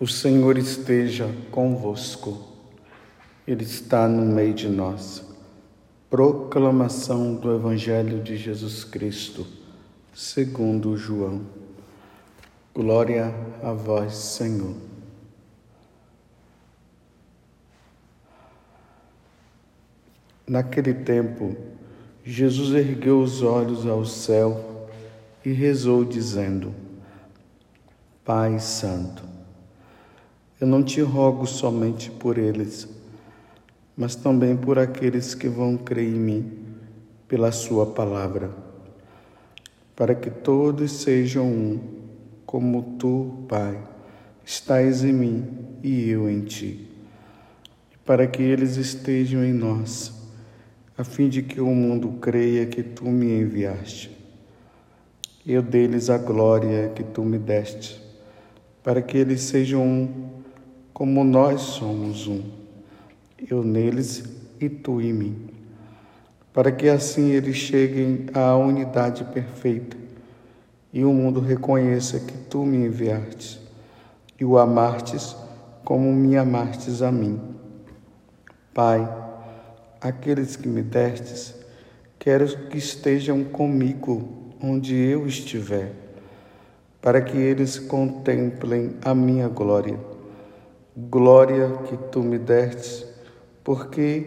O Senhor esteja convosco, Ele está no meio de nós. Proclamação do Evangelho de Jesus Cristo, segundo João. Glória a vós, Senhor. Naquele tempo, Jesus ergueu os olhos ao céu e rezou, dizendo: Pai Santo, eu não te rogo somente por eles, mas também por aqueles que vão crer em mim pela Sua palavra, para que todos sejam um, como tu, Pai, estás em mim e eu em ti, para que eles estejam em nós, a fim de que o mundo creia que tu me enviaste. Eu deles a glória que tu me deste, para que eles sejam um como nós somos um, eu neles e tu em mim, para que assim eles cheguem à unidade perfeita e o mundo reconheça que tu me enviaste e o amastes como me amastes a mim. Pai, aqueles que me destes, quero que estejam comigo onde eu estiver, para que eles contemplem a minha glória glória que tu me destes, porque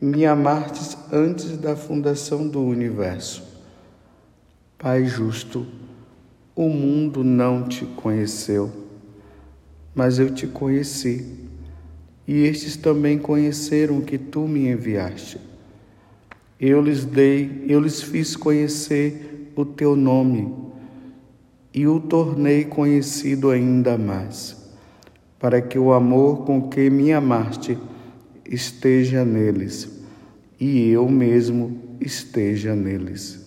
me amastes antes da fundação do universo. Pai justo, o mundo não te conheceu, mas eu te conheci, e estes também conheceram que tu me enviaste. Eu lhes dei, eu lhes fiz conhecer o teu nome e o tornei conhecido ainda mais para que o amor com que me amaste esteja neles e eu mesmo esteja neles.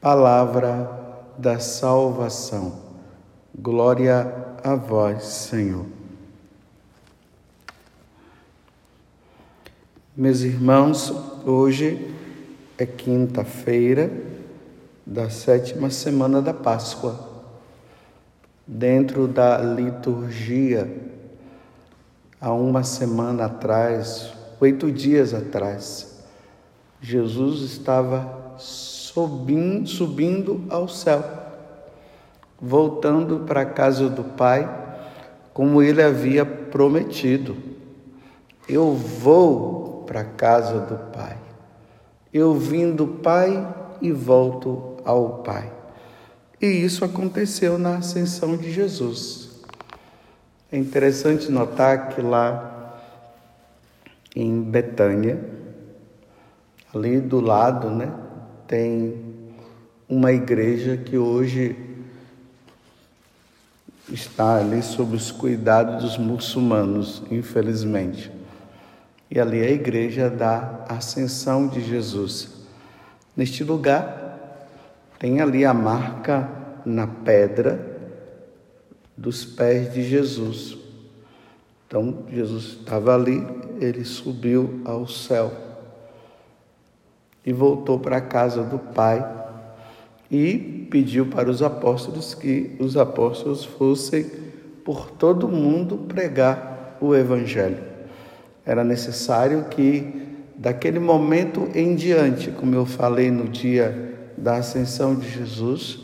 Palavra da salvação. Glória a vós, Senhor. Meus irmãos, hoje é quinta-feira da sétima semana da Páscoa dentro da liturgia, há uma semana atrás, oito dias atrás, Jesus estava subindo, subindo ao céu, voltando para a casa do Pai, como ele havia prometido. Eu vou para a casa do Pai. Eu vim do Pai e volto ao Pai. E isso aconteceu na ascensão de Jesus. É interessante notar que lá em Betânia, ali do lado, né, tem uma igreja que hoje está ali sob os cuidados dos muçulmanos, infelizmente. E ali é a igreja da Ascensão de Jesus. Neste lugar tem ali a marca na pedra dos pés de Jesus. Então, Jesus estava ali, ele subiu ao céu e voltou para a casa do Pai e pediu para os apóstolos que os apóstolos fossem por todo mundo pregar o Evangelho. Era necessário que, daquele momento em diante, como eu falei no dia da ascensão de Jesus,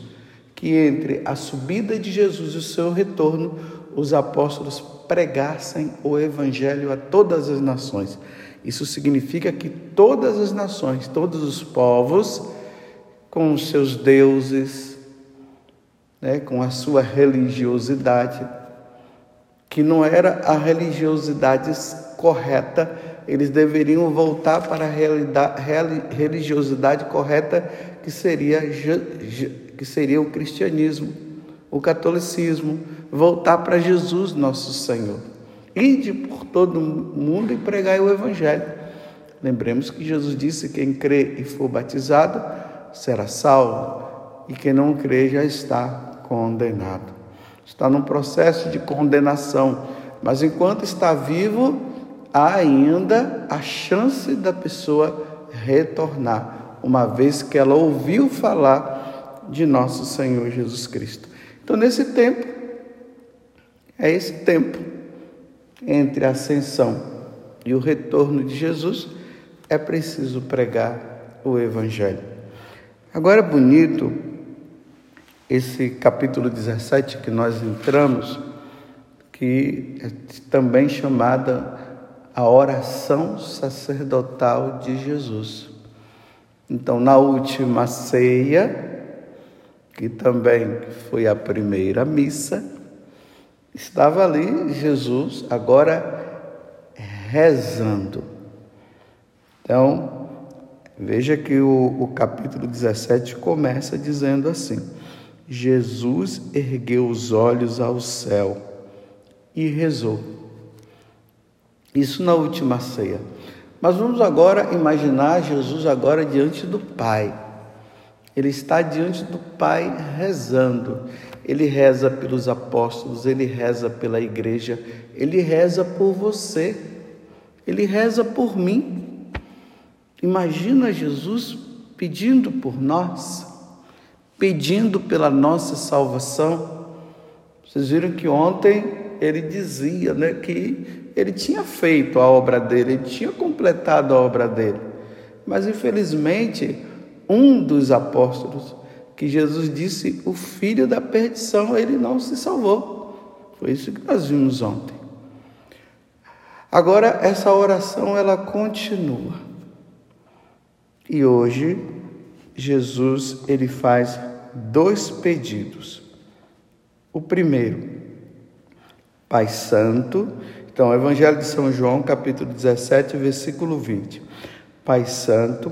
que entre a subida de Jesus e o seu retorno, os apóstolos pregassem o evangelho a todas as nações. Isso significa que todas as nações, todos os povos, com os seus deuses, né, com a sua religiosidade, que não era a religiosidade correta, eles deveriam voltar para a religiosidade correta que seria, que seria o cristianismo, o catolicismo, voltar para Jesus, nosso Senhor. Ide por todo mundo e pregai o Evangelho. Lembremos que Jesus disse: quem crê e for batizado será salvo, e quem não crê já está condenado. Está num processo de condenação, mas enquanto está vivo, há ainda a chance da pessoa retornar uma vez que ela ouviu falar de nosso Senhor Jesus Cristo. Então, nesse tempo, É esse tempo entre a ascensão e o retorno de Jesus, é preciso pregar o Evangelho. Agora é bonito esse capítulo 17 que nós entramos, que é também chamada a oração sacerdotal de Jesus. Então, na última ceia, que também foi a primeira missa, estava ali Jesus, agora rezando. Então, veja que o, o capítulo 17 começa dizendo assim: Jesus ergueu os olhos ao céu e rezou. Isso na última ceia. Mas vamos agora imaginar Jesus agora diante do Pai. Ele está diante do Pai rezando. Ele reza pelos apóstolos, ele reza pela igreja, ele reza por você, ele reza por mim. Imagina Jesus pedindo por nós, pedindo pela nossa salvação. Vocês viram que ontem ele dizia né, que ele tinha feito a obra dele, ele tinha completado a obra dele. Mas infelizmente, um dos apóstolos que Jesus disse: o filho da perdição, ele não se salvou. Foi isso que nós vimos ontem. Agora, essa oração ela continua. E hoje, Jesus ele faz dois pedidos. O primeiro, Pai Santo, então, Evangelho de São João, capítulo 17, versículo 20. Pai Santo,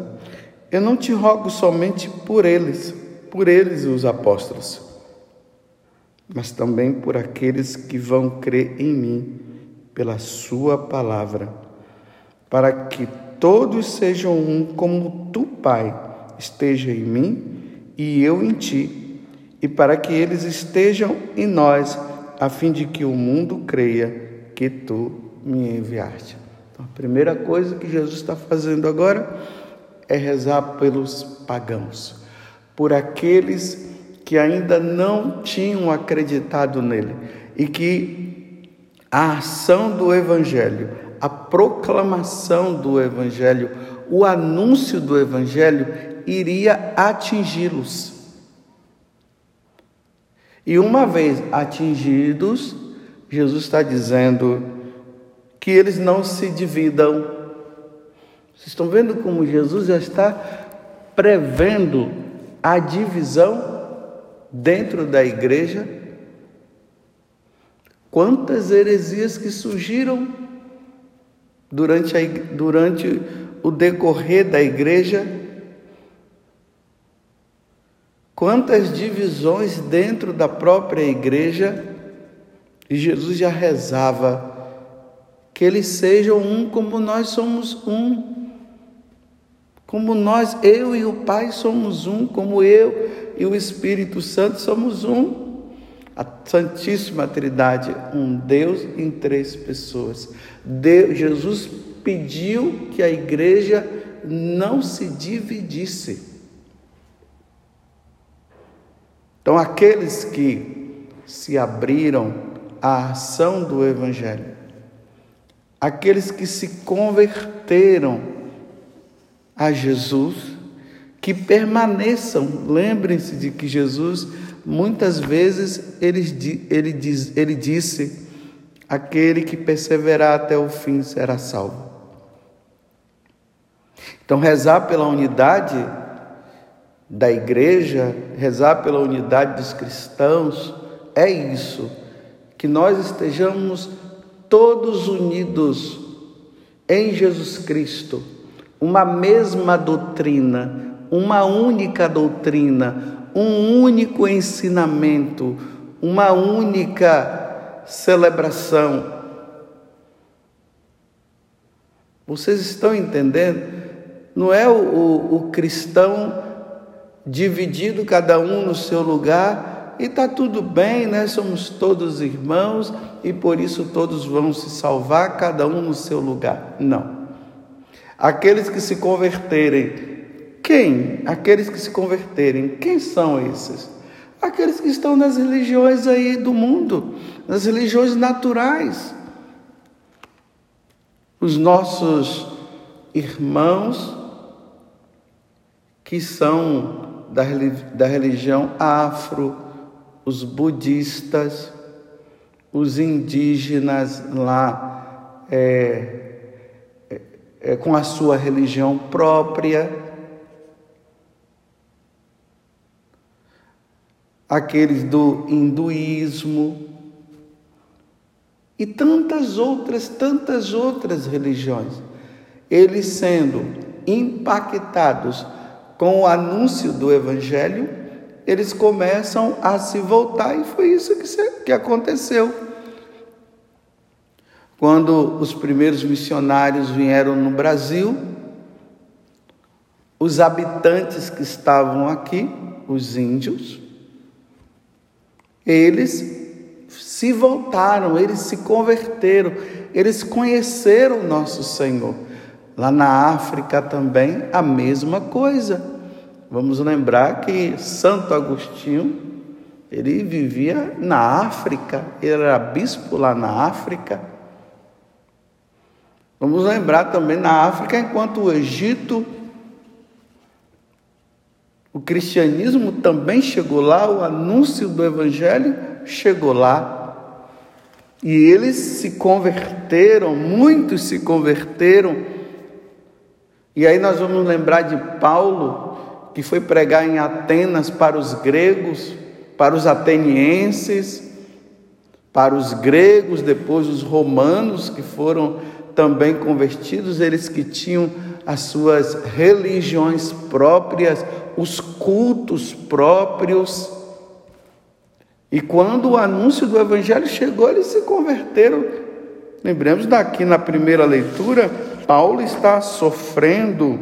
eu não te rogo somente por eles, por eles os apóstolos, mas também por aqueles que vão crer em mim pela Sua palavra, para que todos sejam um como tu, Pai, esteja em mim e eu em ti, e para que eles estejam em nós, a fim de que o mundo creia que tu me enviaste. Então, a primeira coisa que Jesus está fazendo agora é rezar pelos pagãos por aqueles que ainda não tinham acreditado nele e que a ação do Evangelho, a proclamação do Evangelho, o anúncio do Evangelho iria atingi-los. E uma vez atingidos, Jesus está dizendo que eles não se dividam. Vocês estão vendo como Jesus já está prevendo a divisão dentro da igreja. Quantas heresias que surgiram durante, a, durante o decorrer da igreja, quantas divisões dentro da própria igreja, e Jesus já rezava que eles sejam um como nós somos um. Como nós, eu e o Pai somos um, como eu e o Espírito Santo somos um. A Santíssima Trindade, um Deus em três pessoas. Deus, Jesus pediu que a igreja não se dividisse. Então, aqueles que se abriram à ação do Evangelho, aqueles que se converteram a Jesus, que permaneçam. Lembrem-se de que Jesus, muitas vezes, ele, ele, diz, ele disse: aquele que perseverar até o fim será salvo. Então, rezar pela unidade da igreja, rezar pela unidade dos cristãos, é isso, que nós estejamos todos unidos em Jesus Cristo uma mesma doutrina, uma única doutrina, um único ensinamento, uma única celebração. Vocês estão entendendo? Não é o, o, o cristão dividido, cada um no seu lugar, e está tudo bem, né? Somos todos irmãos e por isso todos vão se salvar, cada um no seu lugar. Não. Aqueles que se converterem. Quem? Aqueles que se converterem. Quem são esses? aqueles que estão nas religiões aí do mundo, nas religiões naturais. Os nossos irmãos que são da, religião afro, os budistas, os indígenas lá é, é, é, com a sua religião própria, aqueles do hinduísmo e tantas outras, tantas outras religiões. Eles sendo impactados com o anúncio do Evangelho, eles começam a se voltar, e foi isso que, que aconteceu. Quando os primeiros missionários vieram no Brasil, os habitantes que estavam aqui, os índios, eles se voltaram, eles se converteram, eles conheceram nosso Senhor. Lá na África também a mesma coisa. Vamos lembrar que Santo Agostinho, ele vivia na África, ele era bispo lá na África. Vamos lembrar também na África, enquanto o Egito, o cristianismo também chegou lá, o anúncio do Evangelho chegou lá. E eles se converteram, muitos se converteram. E aí nós vamos lembrar de Paulo, que foi pregar em Atenas para os gregos, para os atenienses, para os gregos, depois os romanos que foram também convertidos, eles que tinham as suas religiões próprias, os cultos próprios. E quando o anúncio do Evangelho chegou, eles se converteram. Lembremos daqui na primeira leitura, Paulo está sofrendo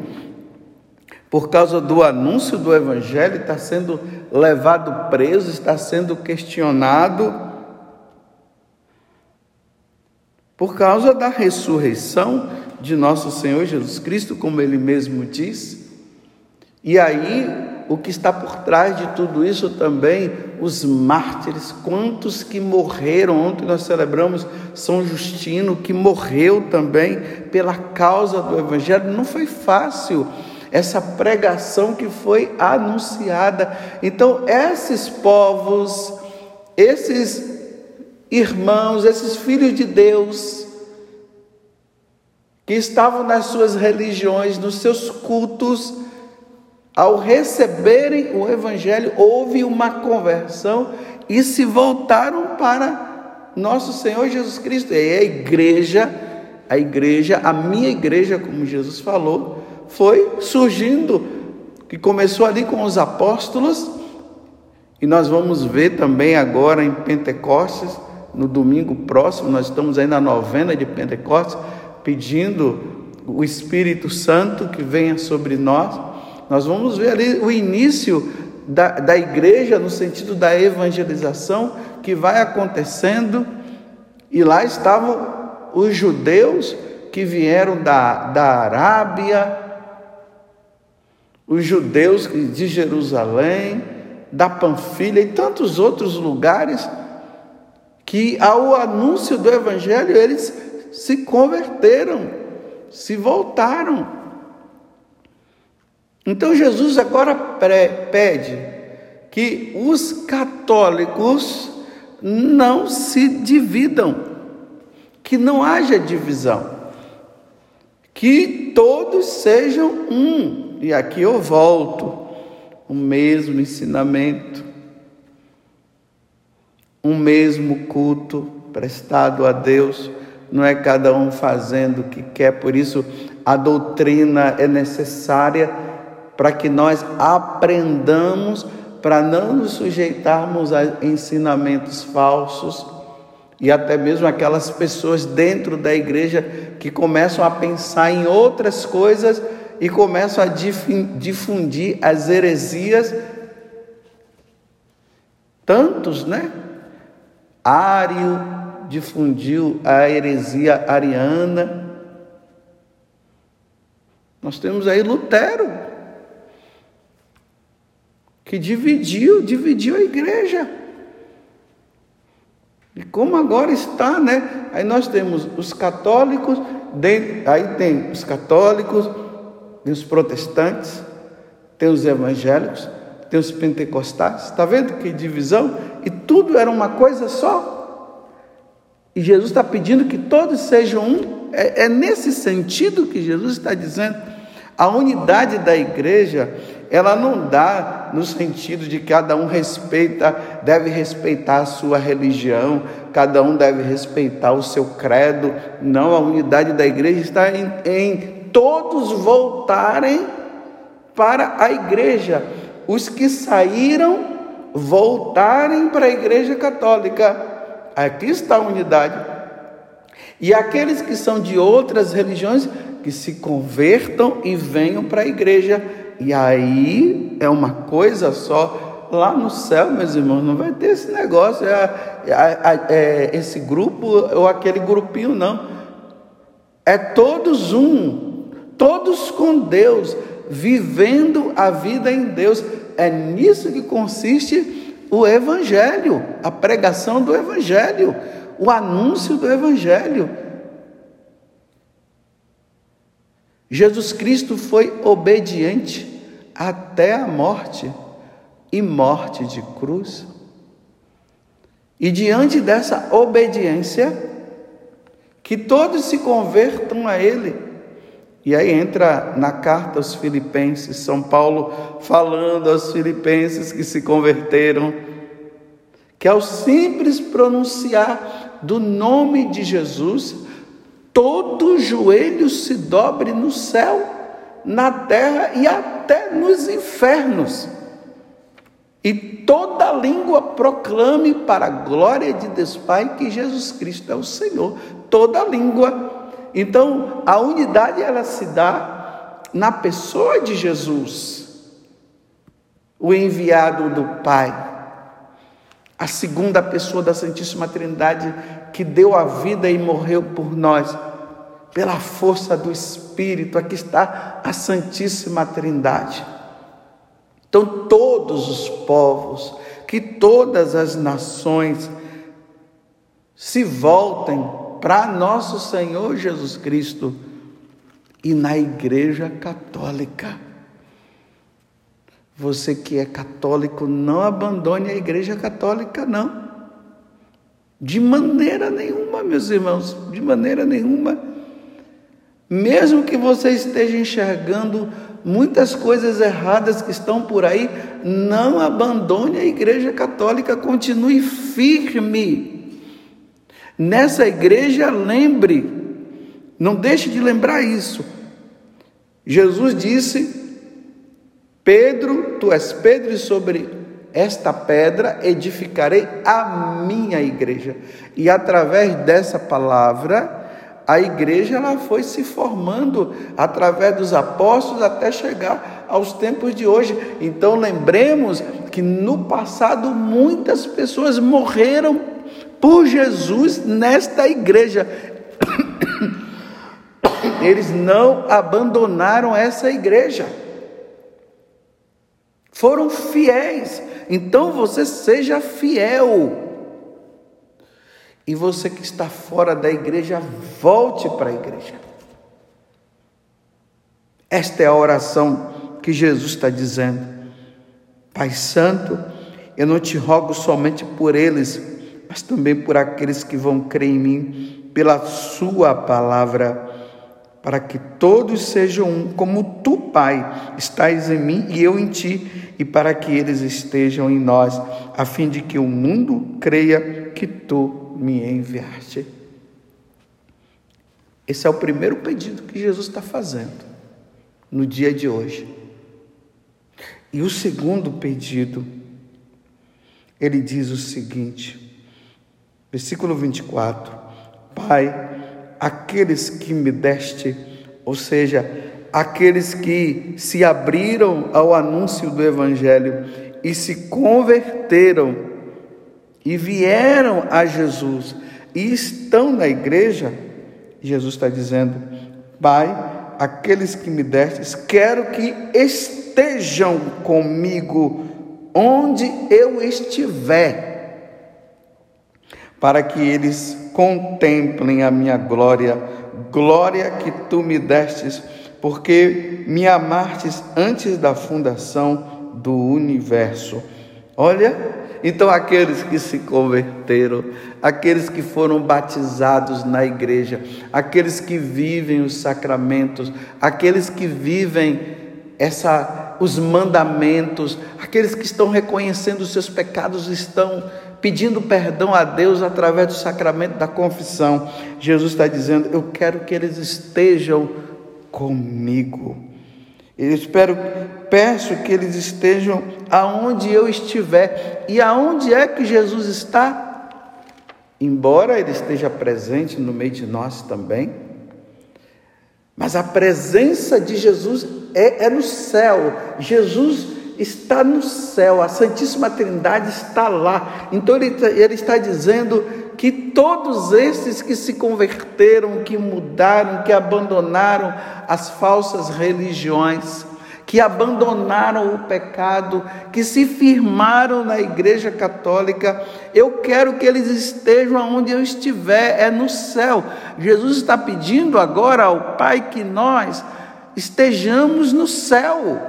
por causa do anúncio do Evangelho, está sendo levado preso, está sendo questionado. Por causa da ressurreição de nosso Senhor Jesus Cristo, como ele mesmo diz. E aí o que está por trás de tudo isso também, os mártires, quantos que morreram. Ontem nós celebramos São Justino, que morreu também pela causa do Evangelho. Não foi fácil essa pregação que foi anunciada. Então, esses povos, esses irmãos, esses filhos de Deus, que estavam nas suas religiões, nos seus cultos, ao receberem o Evangelho, houve uma conversão e se voltaram para nosso Senhor Jesus Cristo. E a igreja, a igreja, a minha igreja, como Jesus falou, foi surgindo, que começou ali com os apóstolos, e nós vamos ver também agora em Pentecostes, no domingo próximo, nós estamos aí na novena de Pentecostes, pedindo o Espírito Santo que venha sobre nós nós vamos ver ali o início da, da igreja no sentido da evangelização que vai acontecendo, e lá estavam os judeus que vieram da, da Arábia, os judeus de Jerusalém, da Panfilha e tantos outros lugares que ao anúncio do evangelho eles se converteram, se voltaram então Jesus agora pede que os católicos não se dividam, que não haja divisão, que todos sejam um. E aqui eu volto, o mesmo ensinamento, um mesmo culto prestado a Deus, não é cada um fazendo o que quer, por isso a doutrina é necessária para que nós aprendamos para não nos sujeitarmos a ensinamentos falsos e até mesmo aquelas pessoas dentro da igreja que começam a pensar em outras coisas e começam a difundir as heresias. Tantos, né? Ário difundiu a heresia ariana. Nós temos aí Lutero, que dividiu, dividiu a igreja. E como agora está, né? Aí nós temos os católicos, aí tem os católicos, tem os protestantes, tem os evangélicos, tem os pentecostais. Está vendo que divisão? E tudo era uma coisa só. E Jesus está pedindo que todos sejam um. É, é nesse sentido que Jesus está dizendo. A unidade da igreja, ela não dá no sentido de cada um respeita, deve respeitar a sua religião, cada um deve respeitar o seu credo. Não, a unidade da igreja está em, em todos voltarem para a igreja. Os que saíram voltarem para a igreja católica. Aqui está a unidade. E aqueles que são de outras religiões que se convertam e venham para a igreja. E aí é uma coisa só. Lá no céu, meus irmãos, não vai ter esse negócio, é, é, é, esse grupo ou aquele grupinho, não. É todos um, todos com Deus, vivendo a vida em Deus. É nisso que consiste o Evangelho, a pregação do Evangelho, o anúncio do Evangelho. Jesus Cristo foi obediente até a morte e morte de cruz. E diante dessa obediência, que todos se convertam a Ele. E aí entra na carta aos Filipenses, São Paulo falando aos Filipenses que se converteram, que ao simples pronunciar do nome de Jesus, todo joelho se dobre no céu, na terra e até nos infernos. E toda língua proclame para a glória de Deus Pai que Jesus Cristo é o Senhor. Toda língua. Então, a unidade ela se dá na pessoa de Jesus, o enviado do Pai a segunda pessoa da Santíssima Trindade que deu a vida e morreu por nós pela força do Espírito, aqui está a Santíssima Trindade. Então, todos os povos, que todas as nações se voltem para nosso Senhor Jesus Cristo e na Igreja Católica. Você que é católico, não abandone a Igreja Católica, não. De maneira nenhuma, meus irmãos, de maneira nenhuma. Mesmo que você esteja enxergando muitas coisas erradas que estão por aí, não abandone a Igreja Católica, continue firme. Nessa igreja, lembre, não deixe de lembrar isso. Jesus disse: Pedro, tu és Pedro, e sobre esta pedra edificarei a minha igreja. E através dessa palavra, a igreja ela foi se formando através dos apóstolos até chegar aos tempos de hoje. Então lembremos que no passado muitas pessoas morreram por Jesus nesta igreja. Eles não abandonaram essa igreja. Foram fiéis. Então você seja fiel. E você que está fora da igreja, volte para a igreja. Esta é a oração que Jesus está dizendo. Pai Santo, eu não te rogo somente por eles, mas também por aqueles que vão crer em mim, pela Sua palavra, para que todos sejam um, como tu, Pai, estás em mim e eu em ti, e para que eles estejam em nós, a fim de que o mundo creia que tu me enviaste. Esse é o primeiro pedido que Jesus está fazendo no dia de hoje. E o segundo pedido, ele diz o seguinte, versículo 24: Pai, aqueles que me deste, ou seja, aqueles que se abriram ao anúncio do Evangelho e se converteram e vieram a Jesus e estão na igreja, Jesus está dizendo: Pai, aqueles que me destes, quero que estejam comigo onde eu estiver, para que eles contemplem a minha glória, glória que tu me destes, porque me amastes antes da fundação do universo. Olha, então aqueles que se converteram, aqueles que foram batizados na igreja, aqueles que vivem os sacramentos, aqueles que vivem essa os mandamentos, aqueles que estão reconhecendo os seus pecados estão pedindo perdão a Deus através do sacramento da confissão. Jesus está dizendo: Eu quero que eles estejam comigo. Eu espero, peço que eles estejam aonde eu estiver. E aonde é que Jesus está? Embora ele esteja presente no meio de nós também, mas a presença de Jesus é, é no céu. Jesus está no céu, a Santíssima Trindade está lá. Então ele, ele está dizendo que todos esses que se converteram, que mudaram, que abandonaram as falsas religiões, que abandonaram o pecado, que se firmaram na Igreja Católica, eu quero que eles estejam onde eu estiver, é no céu. Jesus está pedindo agora ao Pai que nós estejamos no céu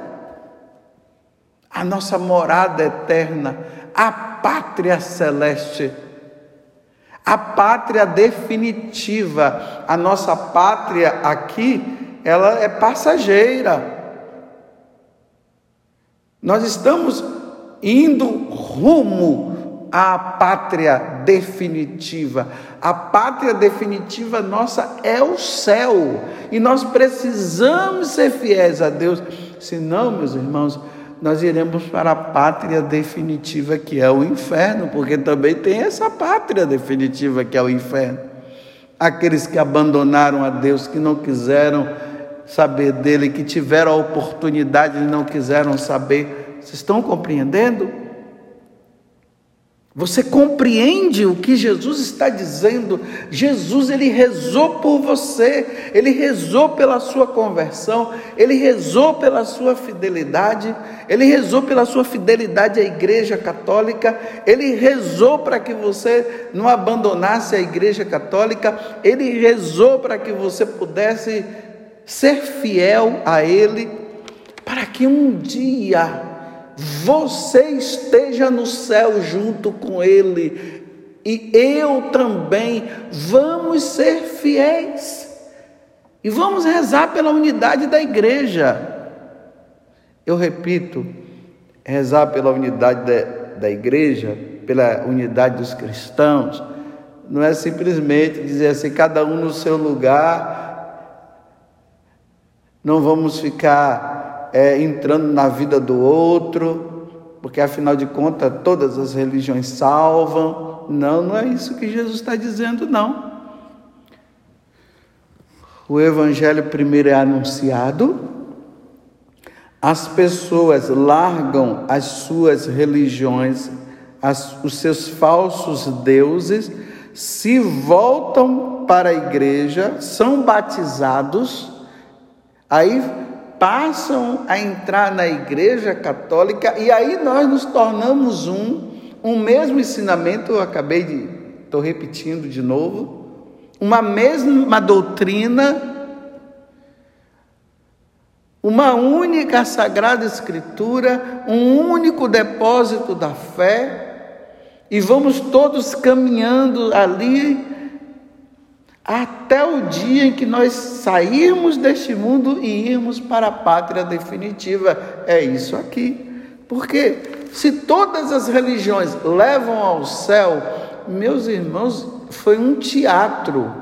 a nossa morada eterna, a pátria celeste, a pátria definitiva. A nossa pátria aqui, ela é passageira. Nós estamos indo rumo à pátria definitiva. A pátria definitiva nossa é o céu. E nós precisamos ser fiéis a Deus. Senão, meus irmãos, nós iremos para a pátria definitiva que é o inferno, porque também tem essa pátria definitiva que é o inferno. Aqueles que abandonaram a Deus, que não quiseram saber dele, que tiveram a oportunidade e não quiseram saber. Vocês estão compreendendo? Você compreende o que Jesus está dizendo? Jesus ele rezou por você, ele rezou pela sua conversão, ele rezou pela sua fidelidade, ele rezou pela sua fidelidade à Igreja Católica, ele rezou para que você não abandonasse a Igreja Católica, ele rezou para que você pudesse ser fiel a ele, para que um dia você esteja no céu junto com Ele e eu também vamos ser fiéis e vamos rezar pela unidade da igreja. Eu repito, rezar pela unidade da, da igreja, pela unidade dos cristãos, não é simplesmente dizer assim, cada um no seu lugar, não vamos ficar é, entrando na vida do outro, porque afinal de contas todas as religiões salvam. Não, não é isso que Jesus está dizendo, não. O Evangelho primeiro é anunciado, as pessoas largam as suas religiões, as, os seus falsos deuses, se voltam para a igreja, são batizados, aí passam a entrar na Igreja Católica e aí nós nos tornamos um, um mesmo ensinamento, eu acabei de, estou repetindo de novo, uma mesma doutrina, uma única Sagrada Escritura, um único depósito da fé, e vamos todos caminhando ali até o dia em que nós sairmos deste mundo e irmos para a pátria definitiva. É isso aqui. Porque se todas as religiões levam ao céu, meus irmãos, foi um teatro.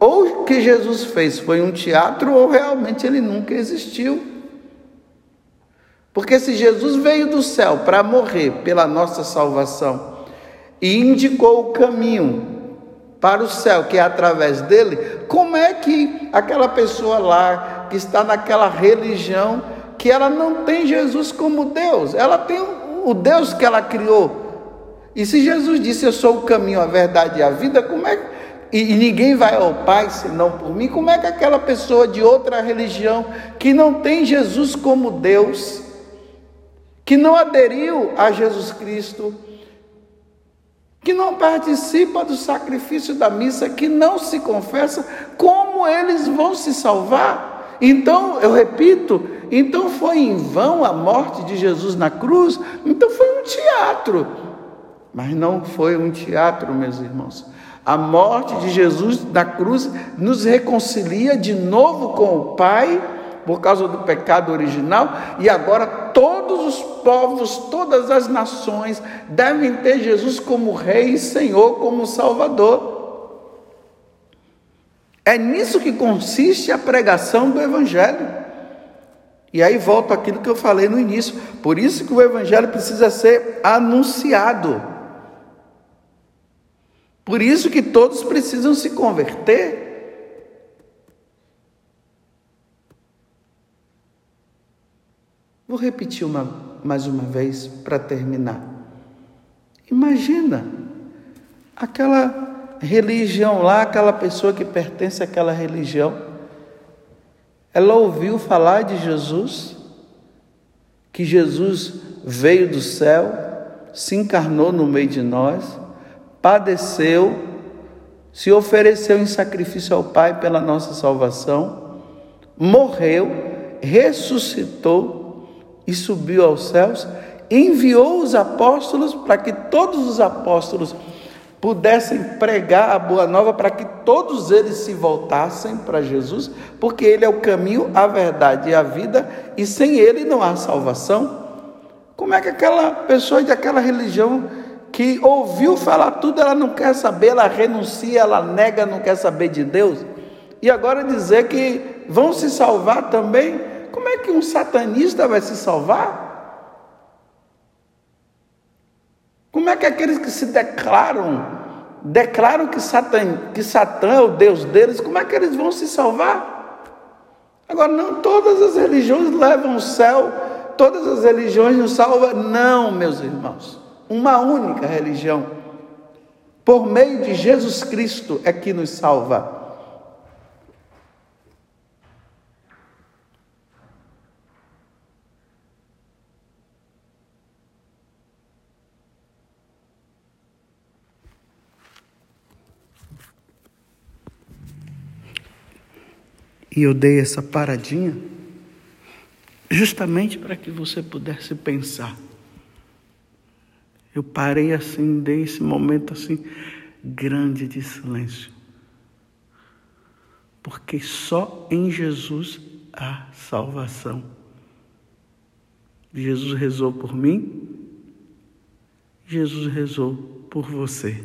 Ou o que Jesus fez foi um teatro, ou realmente ele nunca existiu. Porque se Jesus veio do céu para morrer pela nossa salvação e indicou o caminho para o céu, que é através dele, como é que aquela pessoa lá que está naquela religião, que ela não tem Jesus como Deus, ela tem o Deus que ela criou. E se Jesus disse: Eu sou o caminho, a verdade e a vida, como é e, e ninguém vai ao Pai senão por mim, como é que aquela pessoa de outra religião que não tem Jesus como Deus, que não aderiu a Jesus Cristo, que não participa do sacrifício da missa, que não se confessa, como eles vão se salvar? Então, eu repito, então foi em vão a morte de Jesus na cruz? Então foi um teatro. Mas não foi um teatro, meus irmãos. A morte de Jesus na cruz nos reconcilia de novo com o Pai por causa do pecado original, e agora todos os povos, todas as nações devem ter Jesus como Rei e Senhor, como Salvador. É nisso que consiste a pregação do Evangelho. E aí volto àquilo que eu falei no início. Por isso que o Evangelho precisa ser anunciado. Por isso que todos precisam se converter. Vou repetir uma, mais uma vez para terminar. Imagina aquela religião lá, aquela pessoa que pertence àquela religião. Ela ouviu falar de Jesus, que Jesus veio do céu, se encarnou no meio de nós, padeceu, se ofereceu em sacrifício ao Pai pela nossa salvação, morreu, ressuscitou e subiu aos céus, enviou os apóstolos para que todos os apóstolos pudessem pregar a boa nova para que todos eles se voltassem para Jesus, porque ele é o caminho, a verdade e a vida, e sem ele não há salvação. Como é que aquela pessoa de aquela religião que ouviu falar tudo, ela não quer saber, ela renuncia, ela nega, não quer saber de Deus? E agora dizer que vão se salvar também é que um satanista vai se salvar? Como é que aqueles que se declaram, declaram que Satã, que Satã é o Deus deles, como é que eles vão se salvar? Agora, não todas as religiões levam o céu, todas as religiões nos salvam. Não, meus irmãos. Uma única religião, por meio de Jesus Cristo, é que nos salva. E eu dei essa paradinha justamente para que você pudesse pensar. Eu parei assim, dei esse momento assim grande de silêncio. Porque só em Jesus há salvação. Jesus rezou por mim, Jesus rezou por você.